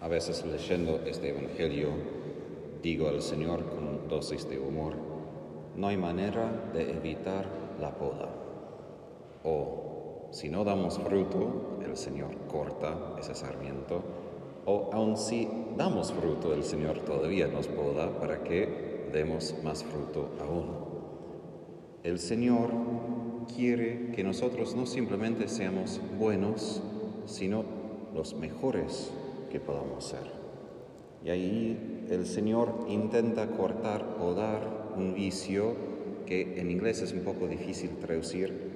A veces leyendo este Evangelio digo al Señor con dosis de humor, no hay manera de evitar la poda. O si no damos fruto, el Señor corta ese sarmiento. O aun si damos fruto, el Señor todavía nos poda para que demos más fruto aún. El Señor quiere que nosotros no simplemente seamos buenos, sino los mejores que podamos ser. Y ahí el Señor intenta cortar o dar un vicio que en inglés es un poco difícil traducir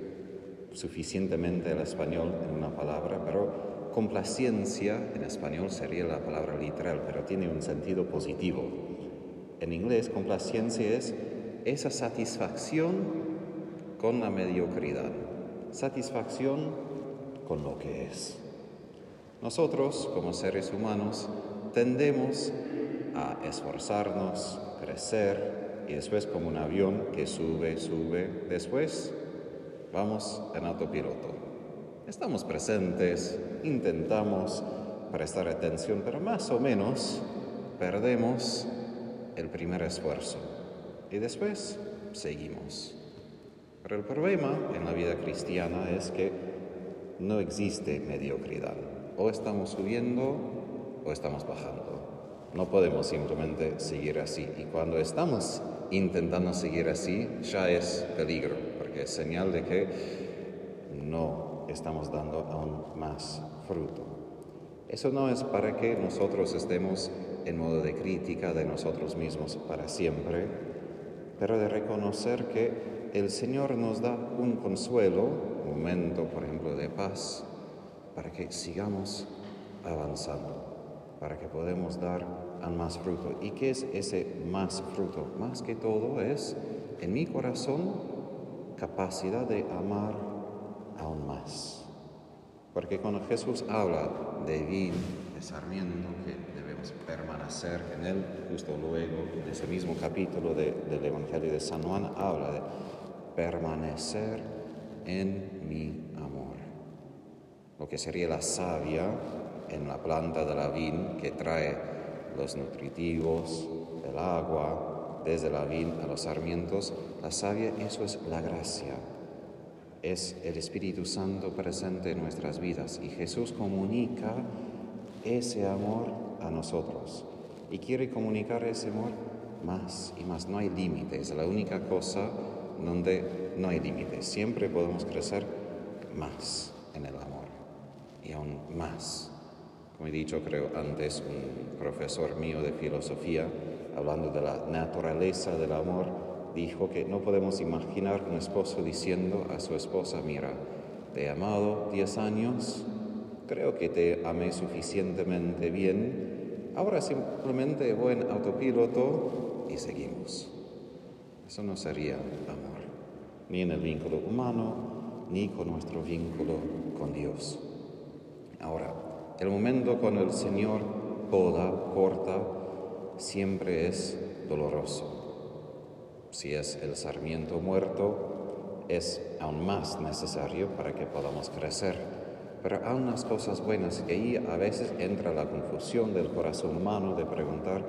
suficientemente al español en una palabra, pero complacencia en español sería la palabra literal, pero tiene un sentido positivo. En inglés, complacencia es esa satisfacción con la mediocridad, satisfacción con lo que es. Nosotros, como seres humanos, tendemos a esforzarnos, crecer y después como un avión que sube, sube, después vamos en autopiloto. Estamos presentes, intentamos prestar atención, pero más o menos perdemos el primer esfuerzo y después seguimos. Pero el problema en la vida cristiana es que no existe mediocridad o estamos subiendo o estamos bajando. No podemos simplemente seguir así. Y cuando estamos intentando seguir así, ya es peligro, porque es señal de que no estamos dando aún más fruto. Eso no es para que nosotros estemos en modo de crítica de nosotros mismos para siempre, pero de reconocer que el Señor nos da un consuelo, momento, por ejemplo, de paz, para que sigamos avanzando, para que podamos dar aún más fruto. ¿Y qué es ese más fruto? Más que todo es, en mi corazón, capacidad de amar aún más. Porque cuando Jesús habla de vino, de sarmiento, que debemos permanecer en él, justo luego, en ese mismo capítulo del Evangelio de San Juan, habla de permanecer en mi lo que sería la savia en la planta de la vid que trae los nutritivos, el agua, desde la vid a los sarmientos. La savia, eso es la gracia. Es el Espíritu Santo presente en nuestras vidas y Jesús comunica ese amor a nosotros y quiere comunicar ese amor más y más. No hay límites, es la única cosa donde no hay límites. Siempre podemos crecer más en el amor y aún más. Como he dicho, creo antes, un profesor mío de filosofía, hablando de la naturaleza del amor, dijo que no podemos imaginar un esposo diciendo a su esposa, mira, te he amado 10 años, creo que te amé suficientemente bien, ahora simplemente voy en autopiloto y seguimos. Eso no sería amor, ni en el vínculo humano, ni con nuestro vínculo con Dios. Ahora, el momento cuando el Señor poda, corta, siempre es doloroso. Si es el sarmiento muerto, es aún más necesario para que podamos crecer. Pero hay unas cosas buenas y ahí a veces entra la confusión del corazón humano de preguntar,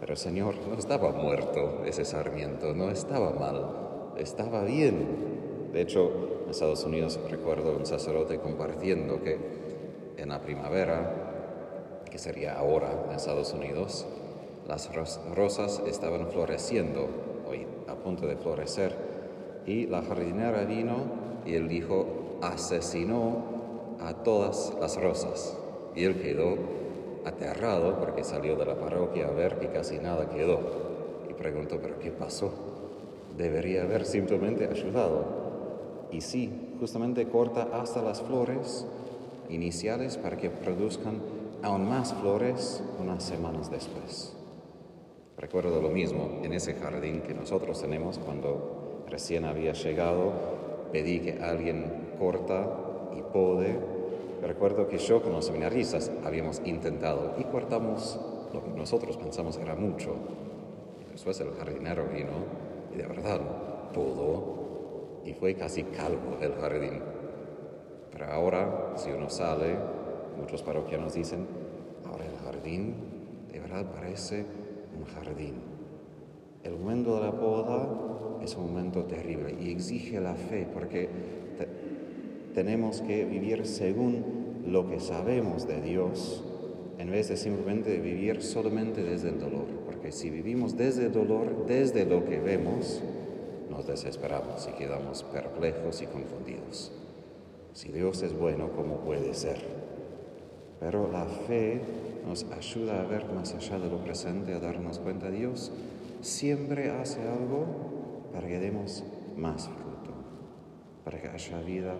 pero Señor, no estaba muerto ese sarmiento, no estaba mal, estaba bien. De hecho, en Estados Unidos recuerdo un sacerdote compartiendo que en la primavera, que sería ahora en Estados Unidos, las rosas estaban floreciendo, hoy a punto de florecer, y la jardinera vino y él dijo, asesinó a todas las rosas. Y él quedó aterrado porque salió de la parroquia a ver que casi nada quedó. Y preguntó, ¿pero qué pasó? Debería haber simplemente ayudado. Y sí, justamente corta hasta las flores iniciales para que produzcan aún más flores unas semanas después. Recuerdo lo mismo en ese jardín que nosotros tenemos cuando recién había llegado, pedí que alguien corta y pode. Recuerdo que yo con los seminaristas habíamos intentado y cortamos lo que nosotros pensamos era mucho. Después el jardinero vino y de verdad todo y fue casi calvo el jardín. Pero ahora, si uno sale, muchos parroquianos dicen, ahora el jardín, de verdad parece un jardín. El momento de la poda es un momento terrible y exige la fe porque tenemos que vivir según lo que sabemos de Dios en vez de simplemente vivir solamente desde el dolor. Porque si vivimos desde el dolor, desde lo que vemos, nos desesperamos y quedamos perplejos y confundidos. Si Dios es bueno, ¿cómo puede ser? Pero la fe nos ayuda a ver más allá de lo presente, a darnos cuenta, Dios siempre hace algo para que demos más fruto, para que haya vida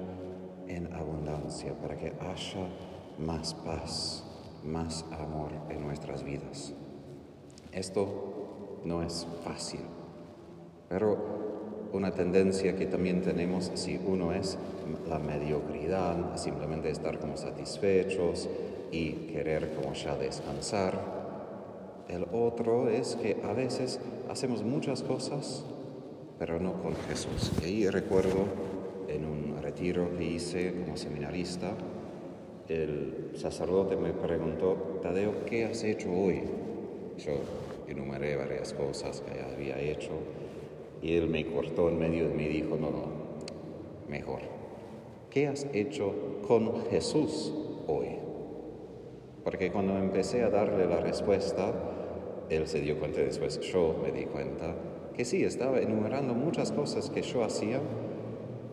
en abundancia, para que haya más paz, más amor en nuestras vidas. Esto no es fácil, pero una tendencia que también tenemos si uno es la mediocridad, simplemente estar como satisfechos y querer como ya descansar. El otro es que a veces hacemos muchas cosas, pero no con Jesús. Y ahí recuerdo en un retiro que hice como seminarista, el sacerdote me preguntó, Tadeo, ¿qué has hecho hoy? Yo enumeré varias cosas que había hecho y él me cortó en medio y dijo, no, no, mejor. ¿Qué has hecho con Jesús hoy? Porque cuando empecé a darle la respuesta, él se dio cuenta después, yo me di cuenta, que sí, estaba enumerando muchas cosas que yo hacía,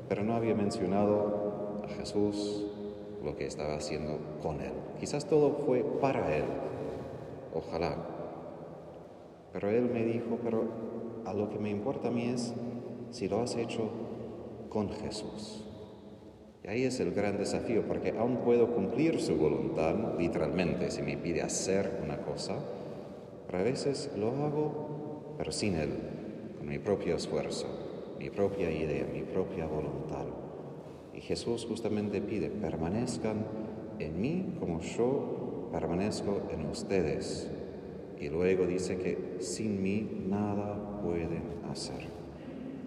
pero no había mencionado a Jesús, lo que estaba haciendo con Él. Quizás todo fue para Él, ojalá. Pero Él me dijo, pero a lo que me importa a mí es si lo has hecho con Jesús. Y ahí es el gran desafío, porque aún puedo cumplir su voluntad, literalmente, si me pide hacer una cosa, pero a veces lo hago, pero sin Él, con mi propio esfuerzo, mi propia idea, mi propia voluntad. Y Jesús justamente pide, permanezcan en mí como yo permanezco en ustedes. Y luego dice que sin mí nada pueden hacer.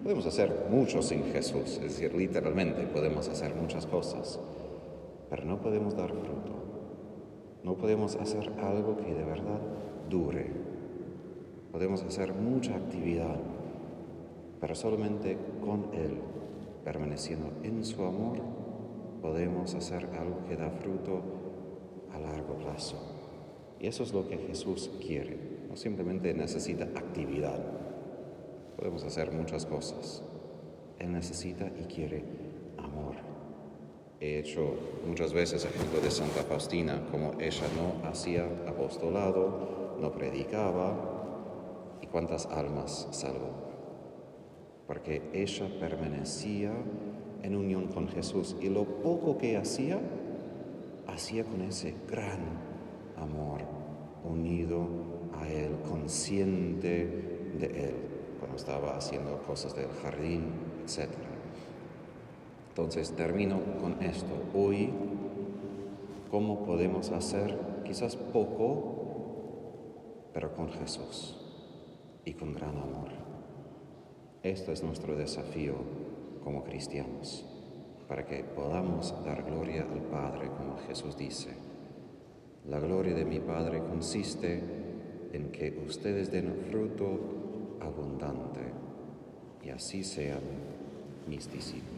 Podemos hacer mucho sin Jesús, es decir, literalmente podemos hacer muchas cosas, pero no podemos dar fruto. No podemos hacer algo que de verdad dure. Podemos hacer mucha actividad, pero solamente con Él permaneciendo en su amor, podemos hacer algo que da fruto a largo plazo. Y eso es lo que Jesús quiere. No simplemente necesita actividad. Podemos hacer muchas cosas. Él necesita y quiere amor. He hecho muchas veces ejemplo de Santa Faustina, como ella no hacía apostolado, no predicaba, y cuántas almas salvó porque ella permanecía en unión con Jesús y lo poco que hacía, hacía con ese gran amor, unido a Él, consciente de Él, cuando estaba haciendo cosas del jardín, etc. Entonces termino con esto. Hoy, ¿cómo podemos hacer quizás poco, pero con Jesús y con gran amor? Esto es nuestro desafío como cristianos, para que podamos dar gloria al Padre, como Jesús dice. La gloria de mi Padre consiste en que ustedes den fruto abundante y así sean mis discípulos.